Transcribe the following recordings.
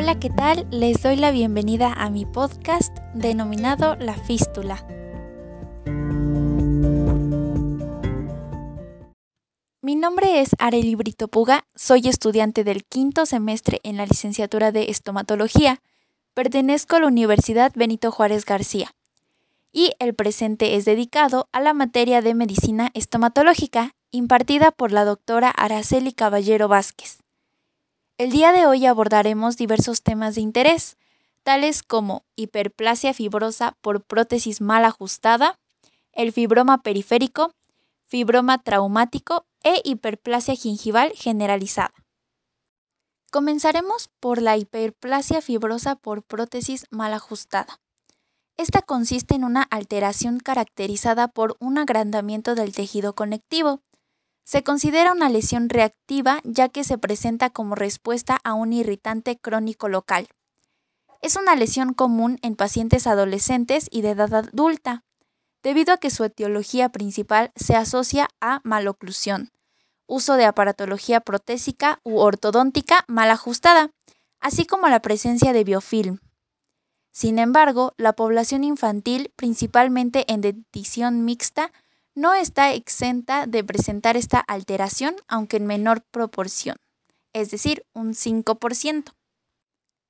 Hola, ¿qué tal? Les doy la bienvenida a mi podcast denominado La Fístula. Mi nombre es Areli Brito Puga, soy estudiante del quinto semestre en la licenciatura de estomatología, pertenezco a la Universidad Benito Juárez García y el presente es dedicado a la materia de medicina estomatológica impartida por la doctora Araceli Caballero Vázquez. El día de hoy abordaremos diversos temas de interés, tales como hiperplasia fibrosa por prótesis mal ajustada, el fibroma periférico, fibroma traumático e hiperplasia gingival generalizada. Comenzaremos por la hiperplasia fibrosa por prótesis mal ajustada. Esta consiste en una alteración caracterizada por un agrandamiento del tejido conectivo, se considera una lesión reactiva ya que se presenta como respuesta a un irritante crónico local. Es una lesión común en pacientes adolescentes y de edad adulta, debido a que su etiología principal se asocia a maloclusión, uso de aparatología protésica u ortodóntica mal ajustada, así como la presencia de biofilm. Sin embargo, la población infantil, principalmente en dentición mixta, no está exenta de presentar esta alteración, aunque en menor proporción, es decir, un 5%.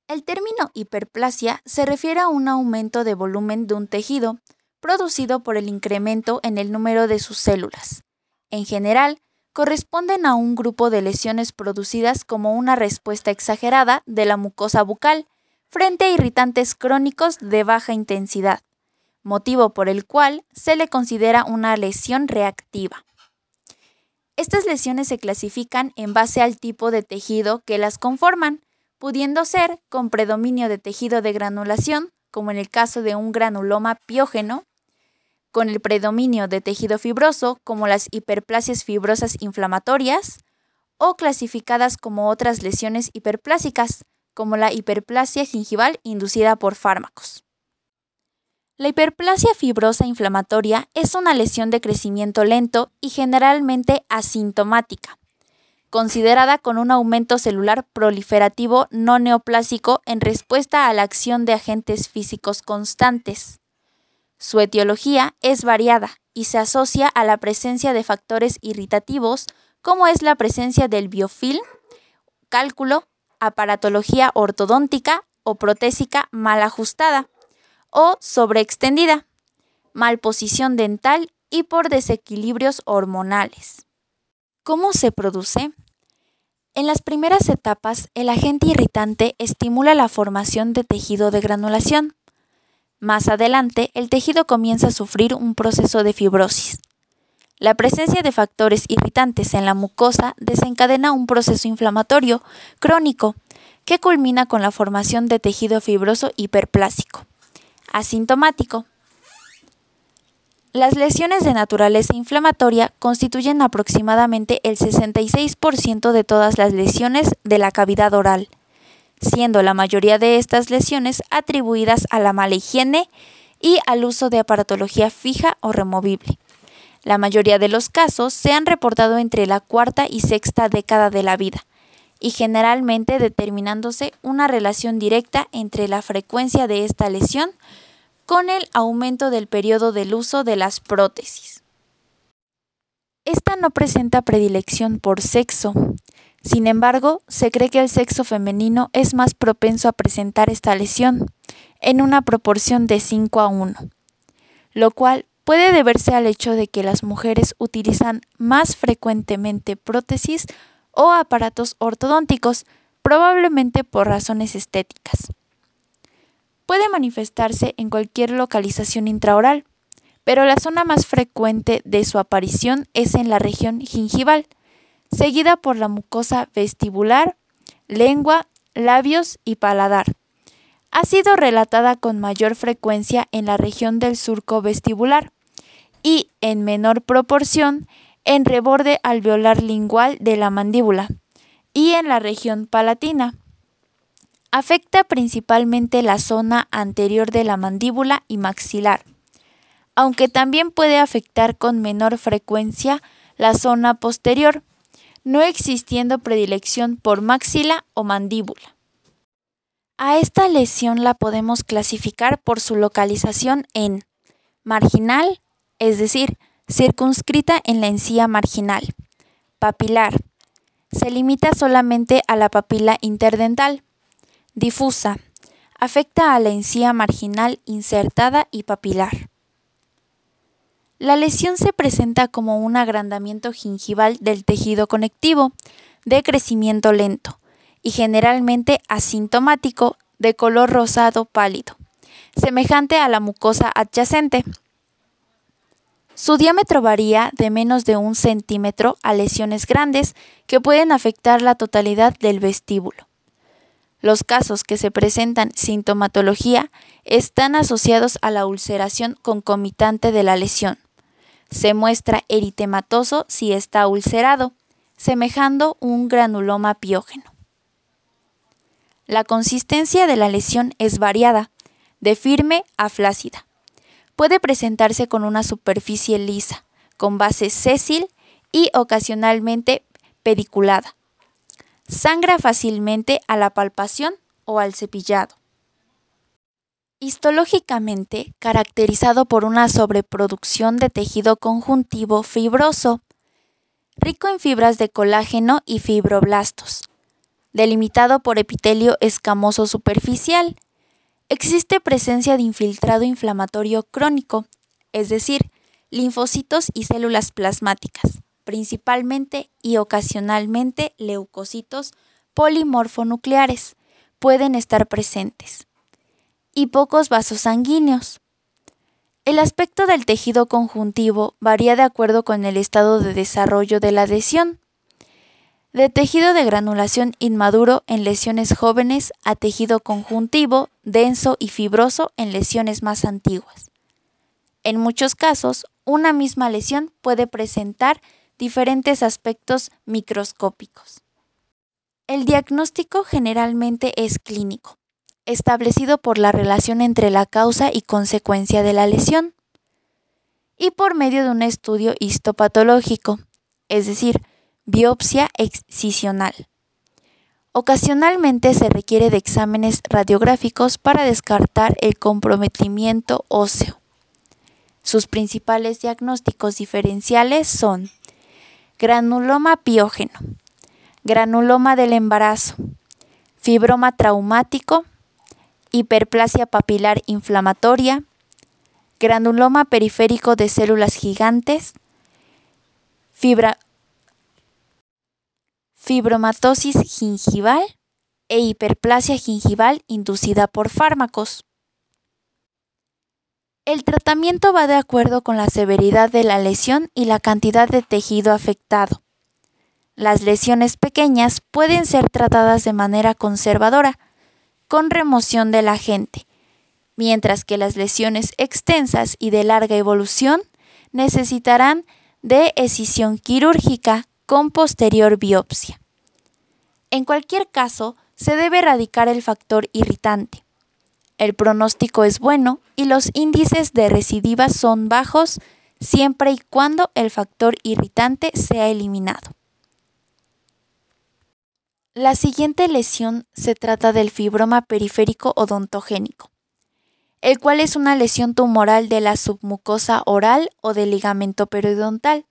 El término hiperplasia se refiere a un aumento de volumen de un tejido producido por el incremento en el número de sus células. En general, corresponden a un grupo de lesiones producidas como una respuesta exagerada de la mucosa bucal frente a irritantes crónicos de baja intensidad motivo por el cual se le considera una lesión reactiva. Estas lesiones se clasifican en base al tipo de tejido que las conforman, pudiendo ser con predominio de tejido de granulación, como en el caso de un granuloma piógeno, con el predominio de tejido fibroso, como las hiperplasias fibrosas inflamatorias, o clasificadas como otras lesiones hiperplásicas, como la hiperplasia gingival inducida por fármacos. La hiperplasia fibrosa inflamatoria es una lesión de crecimiento lento y generalmente asintomática, considerada con un aumento celular proliferativo no neoplásico en respuesta a la acción de agentes físicos constantes. Su etiología es variada y se asocia a la presencia de factores irritativos como es la presencia del biofilm, cálculo, aparatología ortodóntica o protésica mal ajustada o sobreextendida, malposición dental y por desequilibrios hormonales. ¿Cómo se produce? En las primeras etapas, el agente irritante estimula la formación de tejido de granulación. Más adelante, el tejido comienza a sufrir un proceso de fibrosis. La presencia de factores irritantes en la mucosa desencadena un proceso inflamatorio crónico que culmina con la formación de tejido fibroso hiperplásico asintomático. Las lesiones de naturaleza inflamatoria constituyen aproximadamente el 66% de todas las lesiones de la cavidad oral, siendo la mayoría de estas lesiones atribuidas a la mala higiene y al uso de aparatología fija o removible. La mayoría de los casos se han reportado entre la cuarta y sexta década de la vida, y generalmente determinándose una relación directa entre la frecuencia de esta lesión con el aumento del periodo del uso de las prótesis. Esta no presenta predilección por sexo. Sin embargo, se cree que el sexo femenino es más propenso a presentar esta lesión, en una proporción de 5 a 1, lo cual puede deberse al hecho de que las mujeres utilizan más frecuentemente prótesis o aparatos ortodónticos, probablemente por razones estéticas. Puede manifestarse en cualquier localización intraoral, pero la zona más frecuente de su aparición es en la región gingival, seguida por la mucosa vestibular, lengua, labios y paladar. Ha sido relatada con mayor frecuencia en la región del surco vestibular y, en menor proporción, en reborde alveolar lingual de la mandíbula y en la región palatina. Afecta principalmente la zona anterior de la mandíbula y maxilar, aunque también puede afectar con menor frecuencia la zona posterior, no existiendo predilección por maxila o mandíbula. A esta lesión la podemos clasificar por su localización en marginal, es decir, circunscrita en la encía marginal, papilar, se limita solamente a la papila interdental, difusa, afecta a la encía marginal insertada y papilar. La lesión se presenta como un agrandamiento gingival del tejido conectivo de crecimiento lento y generalmente asintomático de color rosado pálido, semejante a la mucosa adyacente. Su diámetro varía de menos de un centímetro a lesiones grandes que pueden afectar la totalidad del vestíbulo. Los casos que se presentan sintomatología están asociados a la ulceración concomitante de la lesión. Se muestra eritematoso si está ulcerado, semejando un granuloma piógeno. La consistencia de la lesión es variada, de firme a flácida. Puede presentarse con una superficie lisa, con base sésil y ocasionalmente pediculada Sangra fácilmente a la palpación o al cepillado. Histológicamente caracterizado por una sobreproducción de tejido conjuntivo fibroso, rico en fibras de colágeno y fibroblastos, delimitado por epitelio escamoso superficial. Existe presencia de infiltrado inflamatorio crónico, es decir, linfocitos y células plasmáticas principalmente y ocasionalmente leucocitos polimorfonucleares pueden estar presentes y pocos vasos sanguíneos. El aspecto del tejido conjuntivo varía de acuerdo con el estado de desarrollo de la adhesión. De tejido de granulación inmaduro en lesiones jóvenes a tejido conjuntivo, denso y fibroso en lesiones más antiguas. En muchos casos, una misma lesión puede presentar diferentes aspectos microscópicos. El diagnóstico generalmente es clínico, establecido por la relación entre la causa y consecuencia de la lesión, y por medio de un estudio histopatológico, es decir, biopsia excisional. Ocasionalmente se requiere de exámenes radiográficos para descartar el comprometimiento óseo. Sus principales diagnósticos diferenciales son granuloma piógeno, granuloma del embarazo, fibroma traumático, hiperplasia papilar inflamatoria, granuloma periférico de células gigantes, fibromatosis gingival e hiperplasia gingival inducida por fármacos. El tratamiento va de acuerdo con la severidad de la lesión y la cantidad de tejido afectado. Las lesiones pequeñas pueden ser tratadas de manera conservadora, con remoción del agente, mientras que las lesiones extensas y de larga evolución necesitarán de escisión quirúrgica con posterior biopsia. En cualquier caso, se debe erradicar el factor irritante. El pronóstico es bueno y los índices de recidiva son bajos siempre y cuando el factor irritante sea eliminado. La siguiente lesión se trata del fibroma periférico odontogénico, el cual es una lesión tumoral de la submucosa oral o del ligamento periodontal,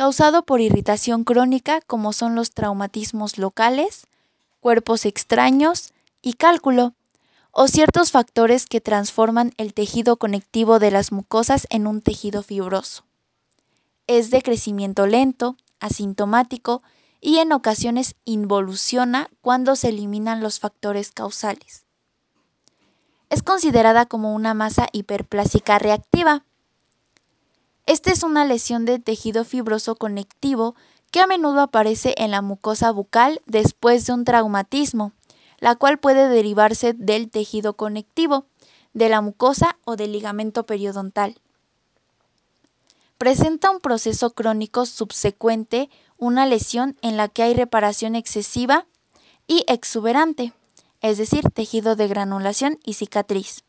causado por irritación crónica como son los traumatismos locales, cuerpos extraños y cálculo, o ciertos factores que transforman el tejido conectivo de las mucosas en un tejido fibroso. Es de crecimiento lento, asintomático y en ocasiones involuciona cuando se eliminan los factores causales. Es considerada como una masa hiperplásica reactiva. Esta es una lesión de tejido fibroso conectivo que a menudo aparece en la mucosa bucal después de un traumatismo la cual puede derivarse del tejido conectivo, de la mucosa o del ligamento periodontal. Presenta un proceso crónico subsecuente, una lesión en la que hay reparación excesiva y exuberante, es decir, tejido de granulación y cicatriz.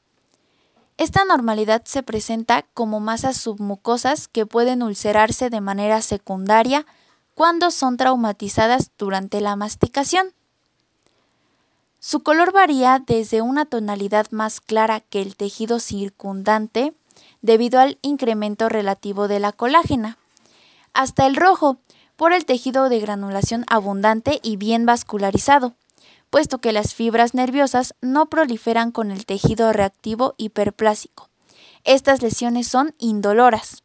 Esta normalidad se presenta como masas submucosas que pueden ulcerarse de manera secundaria cuando son traumatizadas durante la masticación. Su color varía desde una tonalidad más clara que el tejido circundante debido al incremento relativo de la colágena, hasta el rojo por el tejido de granulación abundante y bien vascularizado, puesto que las fibras nerviosas no proliferan con el tejido reactivo hiperplásico. Estas lesiones son indoloras.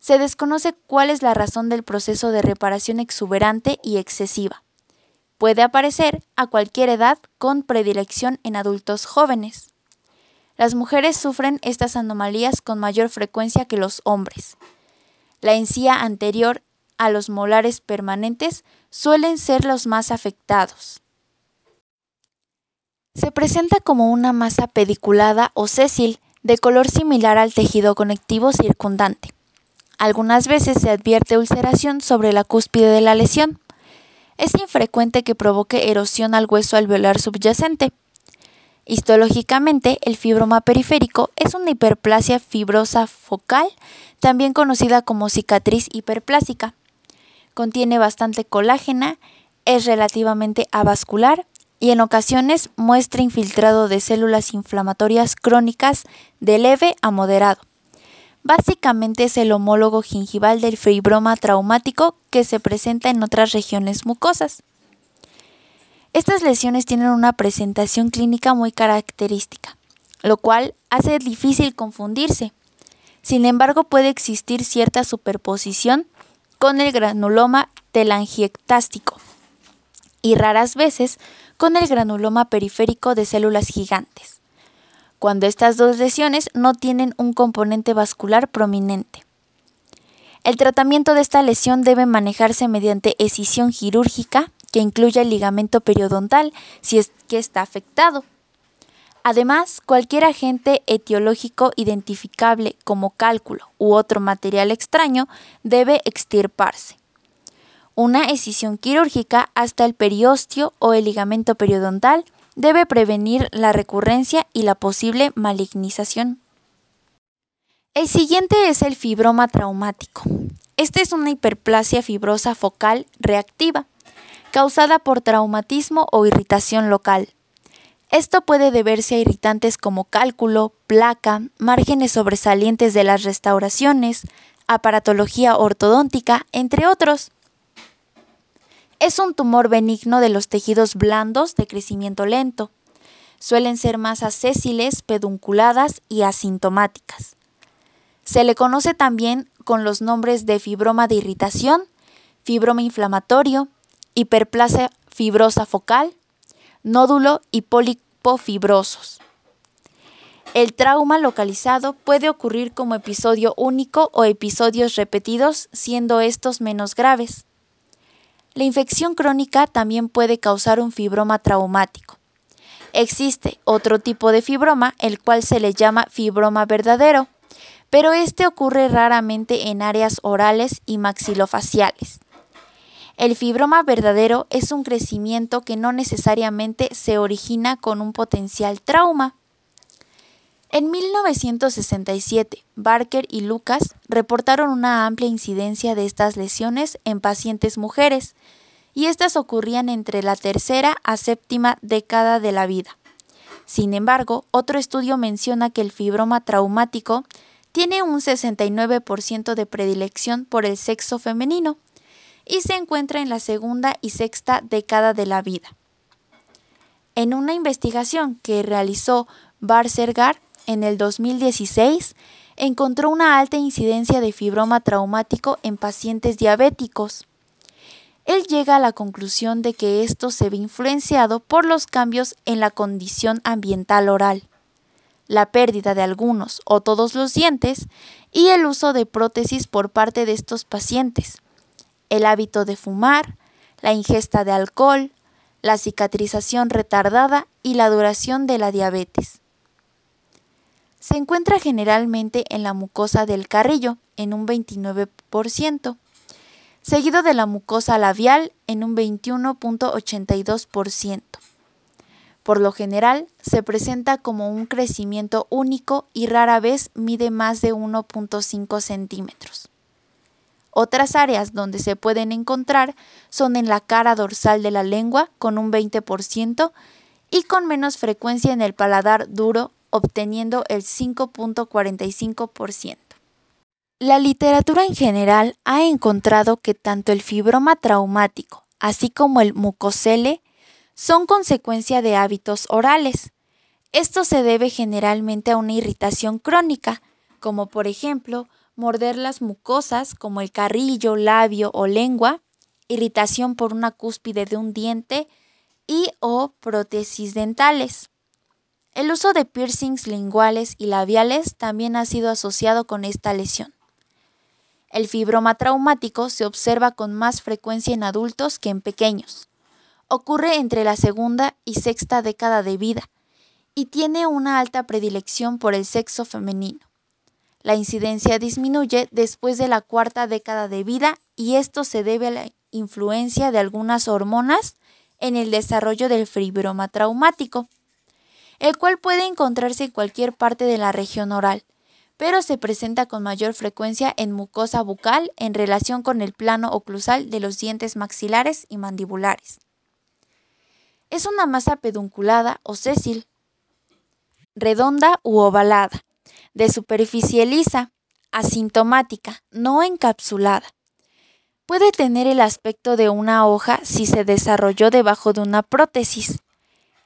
Se desconoce cuál es la razón del proceso de reparación exuberante y excesiva. Puede aparecer a cualquier edad con predilección en adultos jóvenes. Las mujeres sufren estas anomalías con mayor frecuencia que los hombres. La encía anterior a los molares permanentes suelen ser los más afectados. Se presenta como una masa pediculada o sésil de color similar al tejido conectivo circundante. Algunas veces se advierte ulceración sobre la cúspide de la lesión. Es infrecuente que provoque erosión al hueso alveolar subyacente. Histológicamente, el fibroma periférico es una hiperplasia fibrosa focal, también conocida como cicatriz hiperplásica. Contiene bastante colágena, es relativamente avascular y en ocasiones muestra infiltrado de células inflamatorias crónicas de leve a moderado. Básicamente es el homólogo gingival del fibroma traumático que se presenta en otras regiones mucosas. Estas lesiones tienen una presentación clínica muy característica, lo cual hace difícil confundirse. Sin embargo, puede existir cierta superposición con el granuloma telangiectástico y raras veces con el granuloma periférico de células gigantes, cuando estas dos lesiones no tienen un componente vascular prominente. El tratamiento de esta lesión debe manejarse mediante escisión quirúrgica que incluya el ligamento periodontal si es que está afectado. Además, cualquier agente etiológico identificable como cálculo u otro material extraño debe extirparse una escisión quirúrgica hasta el periostio o el ligamento periodontal debe prevenir la recurrencia y la posible malignización. El siguiente es el fibroma traumático. Esta es una hiperplasia fibrosa focal reactiva, causada por traumatismo o irritación local. Esto puede deberse a irritantes como cálculo, placa, márgenes sobresalientes de las restauraciones, aparatología ortodóntica, entre otros. Es un tumor benigno de los tejidos blandos de crecimiento lento. Suelen ser masas sésiles, pedunculadas y asintomáticas. Se le conoce también con los nombres de fibroma de irritación, fibroma inflamatorio, hiperplasia fibrosa focal, nódulo y pólipo fibrosos. El trauma localizado puede ocurrir como episodio único o episodios repetidos, siendo estos menos graves. La infección crónica también puede causar un fibroma traumático. Existe otro tipo de fibroma, el cual se le llama fibroma verdadero, pero este ocurre raramente en áreas orales y maxilofaciales. El fibroma verdadero es un crecimiento que no necesariamente se origina con un potencial trauma. En 1967, Barker y Lucas reportaron una amplia incidencia de estas lesiones en pacientes mujeres, y estas ocurrían entre la tercera a séptima década de la vida. Sin embargo, otro estudio menciona que el fibroma traumático tiene un 69% de predilección por el sexo femenino y se encuentra en la segunda y sexta década de la vida. En una investigación que realizó Barsergar en el 2016 encontró una alta incidencia de fibroma traumático en pacientes diabéticos. Él llega a la conclusión de que esto se ve influenciado por los cambios en la condición ambiental oral, la pérdida de algunos o todos los dientes y el uso de prótesis por parte de estos pacientes, el hábito de fumar, la ingesta de alcohol, la cicatrización retardada y la duración de la diabetes. Se encuentra generalmente en la mucosa del carrillo, en un 29%, seguido de la mucosa labial en un 21.82%. Por lo general, se presenta como un crecimiento único y rara vez mide más de 1.5 centímetros. Otras áreas donde se pueden encontrar son en la cara dorsal de la lengua con un 20% y con menos frecuencia en el paladar duro, obteniendo el 5.45%. La literatura en general ha encontrado que tanto el fibroma traumático, así como el mucosele, son consecuencia de hábitos orales. Esto se debe generalmente a una irritación crónica, como por ejemplo morder las mucosas como el carrillo, labio o lengua, irritación por una cúspide de un diente y o prótesis dentales. El uso de piercings linguales y labiales también ha sido asociado con esta lesión. El fibroma traumático se observa con más frecuencia en adultos que en pequeños. Ocurre entre la segunda y sexta década de vida y tiene una alta predilección por el sexo femenino. La incidencia disminuye después de la cuarta década de vida y esto se debe a la influencia de algunas hormonas en el desarrollo del fibroma traumático, el cual puede encontrarse en cualquier parte de la región oral, pero se presenta con mayor frecuencia en mucosa bucal en relación con el plano oclusal de los dientes maxilares y mandibulares. Es una masa pedunculada o sésil, redonda u ovalada, de superficie lisa, asintomática, no encapsulada. Puede tener el aspecto de una hoja si se desarrolló debajo de una prótesis.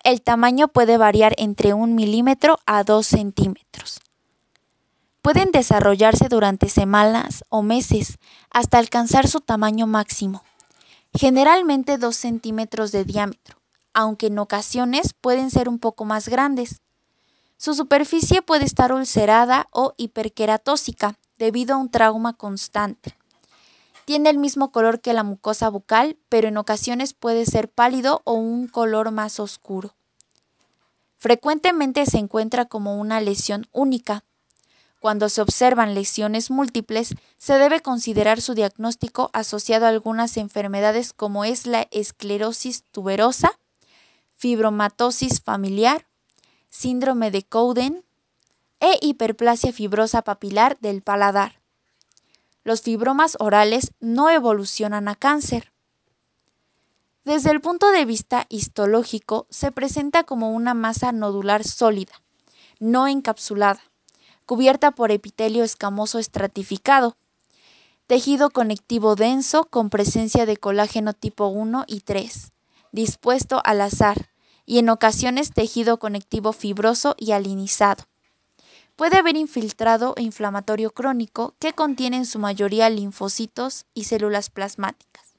El tamaño puede variar entre un milímetro a dos centímetros pueden desarrollarse durante semanas o meses hasta alcanzar su tamaño máximo, generalmente 2 centímetros de diámetro, aunque en ocasiones pueden ser un poco más grandes. Su superficie puede estar ulcerada o hiperqueratósica debido a un trauma constante. Tiene el mismo color que la mucosa bucal, pero en ocasiones puede ser pálido o un color más oscuro. Frecuentemente se encuentra como una lesión única, cuando se observan lesiones múltiples, se debe considerar su diagnóstico asociado a algunas enfermedades como es la esclerosis tuberosa, fibromatosis familiar, síndrome de Cowden e hiperplasia fibrosa papilar del paladar. Los fibromas orales no evolucionan a cáncer. Desde el punto de vista histológico, se presenta como una masa nodular sólida, no encapsulada cubierta por epitelio escamoso estratificado, tejido conectivo denso con presencia de colágeno tipo 1 y 3, dispuesto al azar, y en ocasiones tejido conectivo fibroso y alinizado. Puede haber infiltrado e inflamatorio crónico que contiene en su mayoría linfocitos y células plasmáticas.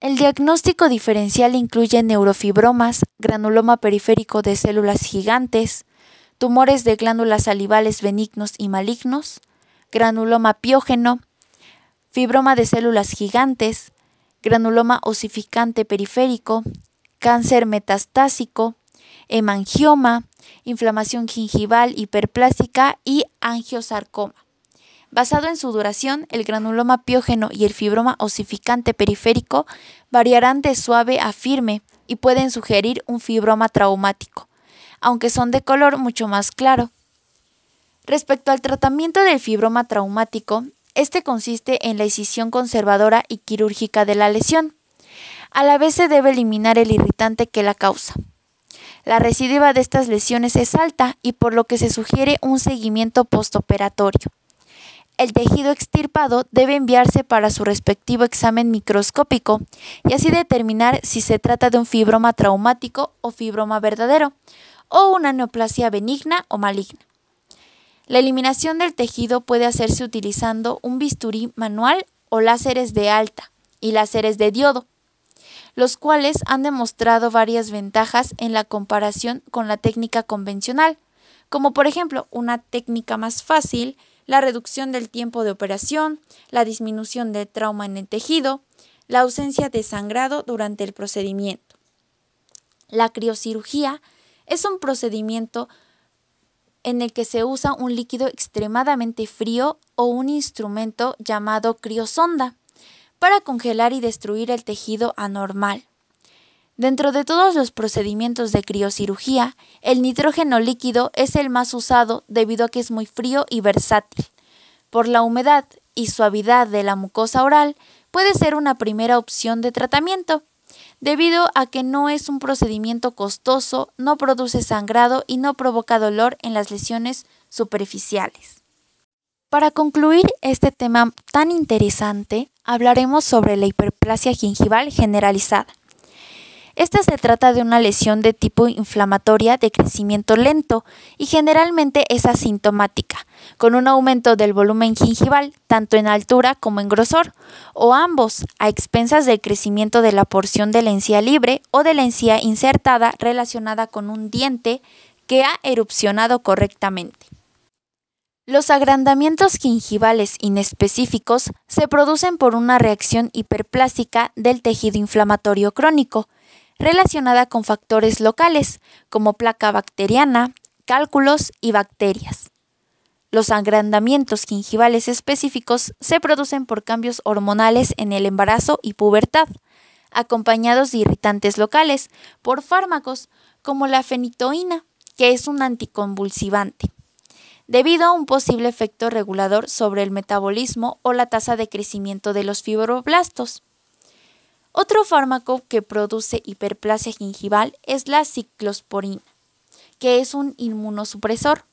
El diagnóstico diferencial incluye neurofibromas, granuloma periférico de células gigantes, tumores de glándulas salivales benignos y malignos, granuloma piógeno, fibroma de células gigantes, granuloma osificante periférico, cáncer metastásico, hemangioma, inflamación gingival hiperplásica y angiosarcoma. Basado en su duración, el granuloma piógeno y el fibroma osificante periférico variarán de suave a firme y pueden sugerir un fibroma traumático aunque son de color mucho más claro. Respecto al tratamiento del fibroma traumático, este consiste en la incisión conservadora y quirúrgica de la lesión. A la vez se debe eliminar el irritante que la causa. La recidiva de estas lesiones es alta y por lo que se sugiere un seguimiento postoperatorio. El tejido extirpado debe enviarse para su respectivo examen microscópico y así determinar si se trata de un fibroma traumático o fibroma verdadero, o una neoplasia benigna o maligna. La eliminación del tejido puede hacerse utilizando un bisturí manual o láseres de alta y láseres de diodo, los cuales han demostrado varias ventajas en la comparación con la técnica convencional, como por ejemplo una técnica más fácil, la reducción del tiempo de operación, la disminución del trauma en el tejido, la ausencia de sangrado durante el procedimiento. La criocirugía es un procedimiento en el que se usa un líquido extremadamente frío o un instrumento llamado criosonda para congelar y destruir el tejido anormal. Dentro de todos los procedimientos de criocirugía, el nitrógeno líquido es el más usado debido a que es muy frío y versátil. Por la humedad y suavidad de la mucosa oral, puede ser una primera opción de tratamiento. debido a que no es un procedimiento costoso, no produce sangrado y no provoca dolor en las lesiones superficiales. Para concluir este tema tan interesante, hablaremos sobre la hiperplasia gingival generalizada. Esta se trata de una lesión de tipo inflamatoria de crecimiento lento y generalmente es asintomática, con un aumento del volumen gingival tanto en altura como en grosor, o ambos, a expensas del crecimiento de la porción de la encía libre o de la encía insertada relacionada con un diente que ha erupcionado correctamente. Los agrandamientos gingivales inespecíficos se producen por una reacción hiperplástica del tejido inflamatorio crónico, relacionada con factores locales como placa bacteriana, cálculos y bacterias. Los agrandamientos gingivales específicos se producen por cambios hormonales en el embarazo y pubertad, acompañados de irritantes locales por fármacos como la fenitoína, que es un anticonvulsivante, debido a un posible efecto regulador sobre el metabolismo o la tasa de crecimiento de los fibroblastos. Otro fármaco que produce hiperplasia gingival es la ciclosporina, que es un inmunosupresor.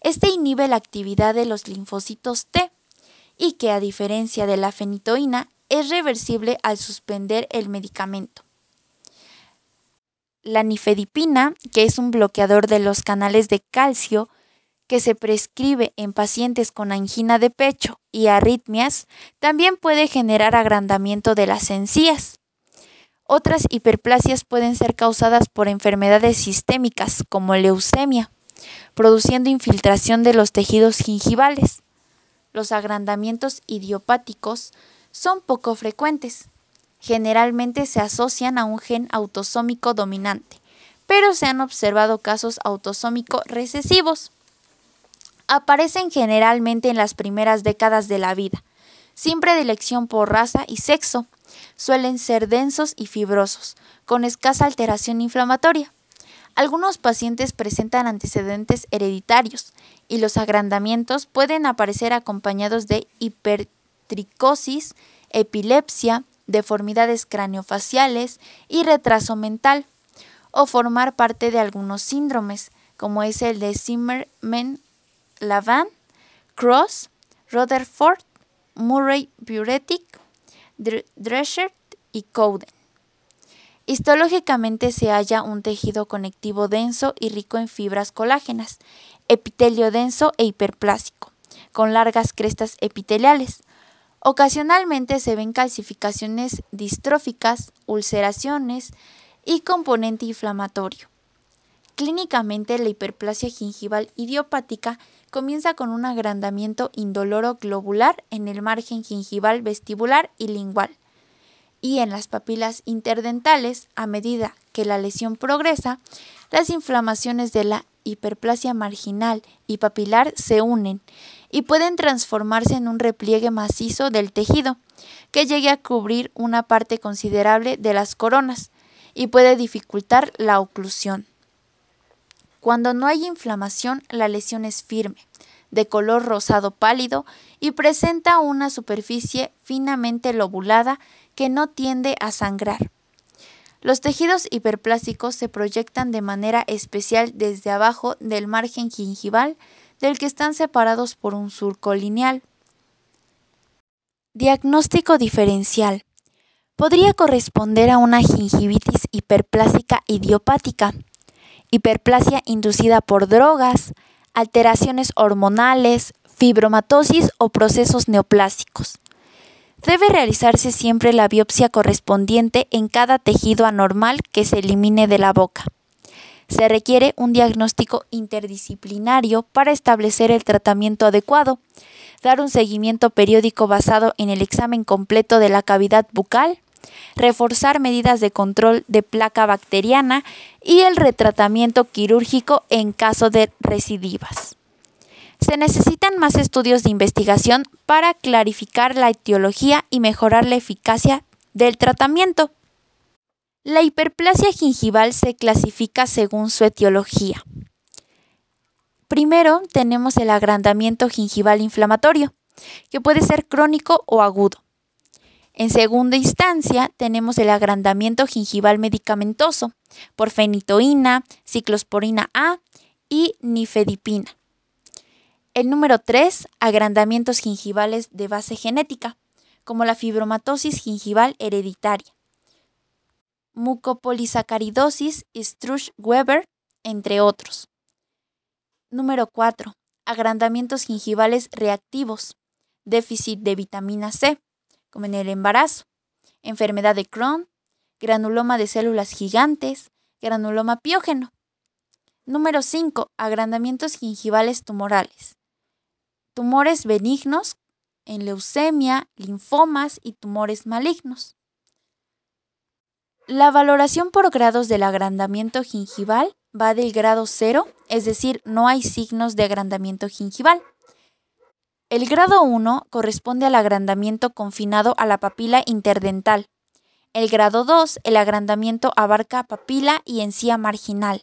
Este inhibe la actividad de los linfocitos T y que a diferencia de la fenitoína es reversible al suspender el medicamento. La nifedipina, que es un bloqueador de los canales de calcio, que se prescribe en pacientes con angina de pecho y arritmias, también puede generar agrandamiento de las encías. Otras hiperplasias pueden ser causadas por enfermedades sistémicas como leucemia, produciendo infiltración de los tejidos gingivales. Los agrandamientos idiopáticos son poco frecuentes. Generalmente se asocian a un gen autosómico dominante, pero se han observado casos autosómico recesivos aparecen generalmente en las primeras décadas de la vida, sin predilección por raza y sexo. Suelen ser densos y fibrosos, con escasa alteración inflamatoria. Algunos pacientes presentan antecedentes hereditarios y los agrandamientos pueden aparecer acompañados de hipertricosis, epilepsia, deformidades craneofaciales y retraso mental, o formar parte de algunos síndromes, como es el de Zimmerman Lavan, Cross, Rutherford, Murray Buretic, Drescher y Cowden. Histológicamente se halla un tejido conectivo denso y rico en fibras colágenas, epitelio denso e hiperplásico, con largas crestas epiteliales. Ocasionalmente se ven calcificaciones distróficas, ulceraciones y componente inflamatorio. Clínicamente, la hiperplasia gingival idiopática comienza con un agrandamiento indoloro globular en el margen gingival vestibular y lingual, y en las papilas interdentales, a medida que la lesión progresa, las inflamaciones de la hiperplasia marginal y papilar se unen y pueden transformarse en un repliegue macizo del tejido, que llegue a cubrir una parte considerable de las coronas y puede dificultar la oclusión. Cuando no hay inflamación, la lesión es firme, de color rosado pálido y presenta una superficie finamente lobulada que no tiende a sangrar. Los tejidos hiperplásticos se proyectan de manera especial desde abajo del margen gingival del que están separados por un surco lineal. Diagnóstico diferencial. Podría corresponder a una gingivitis hiperplástica idiopática hiperplasia inducida por drogas, alteraciones hormonales, fibromatosis o procesos neoplásicos. Debe realizarse siempre la biopsia correspondiente en cada tejido anormal que se elimine de la boca. Se requiere un diagnóstico interdisciplinario para establecer el tratamiento adecuado, dar un seguimiento periódico basado en el examen completo de la cavidad bucal, reforzar medidas de control de placa bacteriana y el retratamiento quirúrgico en caso de recidivas. Se necesitan más estudios de investigación para clarificar la etiología y mejorar la eficacia del tratamiento. La hiperplasia gingival se clasifica según su etiología. Primero tenemos el agrandamiento gingival inflamatorio, que puede ser crónico o agudo. En segunda instancia, tenemos el agrandamiento gingival medicamentoso por fenitoína, ciclosporina A y nifedipina. El número 3, agrandamientos gingivales de base genética, como la fibromatosis gingival hereditaria, mucopolisacaridosis Struch-Weber, entre otros. Número 4. Agrandamientos gingivales reactivos, déficit de vitamina C, como en el embarazo, enfermedad de Crohn, granuloma de células gigantes, granuloma piógeno. Número 5. Agrandamientos gingivales tumorales, tumores benignos en leucemia, linfomas y tumores malignos. La valoración por grados del agrandamiento gingival va del grado 0, es decir, no hay signos de agrandamiento gingival. El grado 1 corresponde al agrandamiento confinado a la papila interdental. El grado 2, el agrandamiento abarca papila y encía marginal.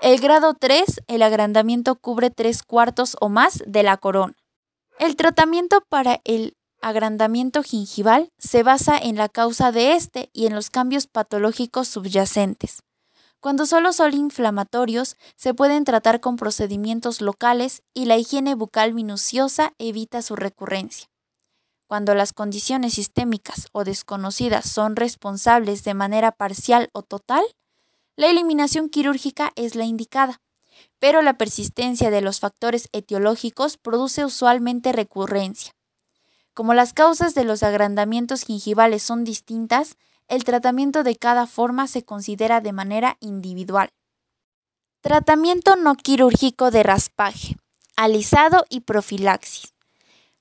El grado 3, el agrandamiento cubre tres cuartos o más de la corona. El tratamiento para el agrandamiento gingival se basa en la causa de este y en los cambios patológicos subyacentes. Cuando solo son inflamatorios, se pueden tratar con procedimientos locales y la higiene bucal minuciosa evita su recurrencia. Cuando las condiciones sistémicas o desconocidas son responsables de manera parcial o total, la eliminación quirúrgica es la indicada pero la persistencia de los factores etiológicos produce usualmente recurrencia. Como las causas de los agrandamientos gingivales son distintas, el tratamiento de cada forma se considera de manera individual. Tratamiento no quirúrgico de raspaje, alisado y profilaxis.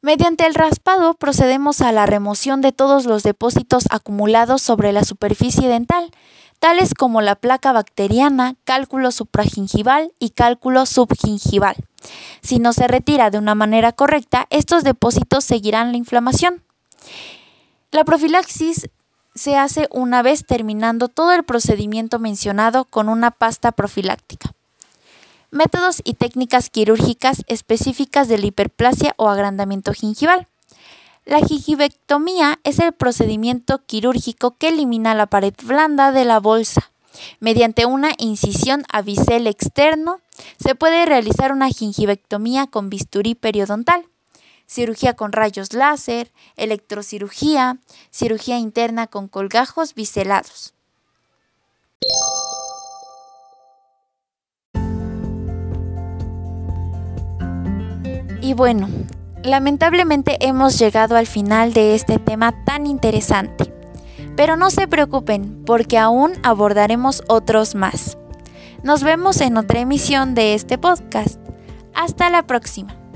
Mediante el raspado procedemos a la remoción de todos los depósitos acumulados sobre la superficie dental, tales como la placa bacteriana, cálculo supragingival y cálculo subgingival. Si no se retira de una manera correcta, estos depósitos seguirán la inflamación. La profilaxis se hace una vez terminando todo el procedimiento mencionado con una pasta profiláctica. Métodos y técnicas quirúrgicas específicas de la hiperplasia o agrandamiento gingival. La gingivectomía es el procedimiento quirúrgico que elimina la pared blanda de la bolsa. Mediante una incisión a bisel externo, se puede realizar una gingivectomía con bisturí periodontal, cirugía con rayos láser, electrocirugía, cirugía interna con colgajos biselados. Y bueno, Lamentablemente hemos llegado al final de este tema tan interesante, pero no se preocupen porque aún abordaremos otros más. Nos vemos en otra emisión de este podcast. Hasta la próxima.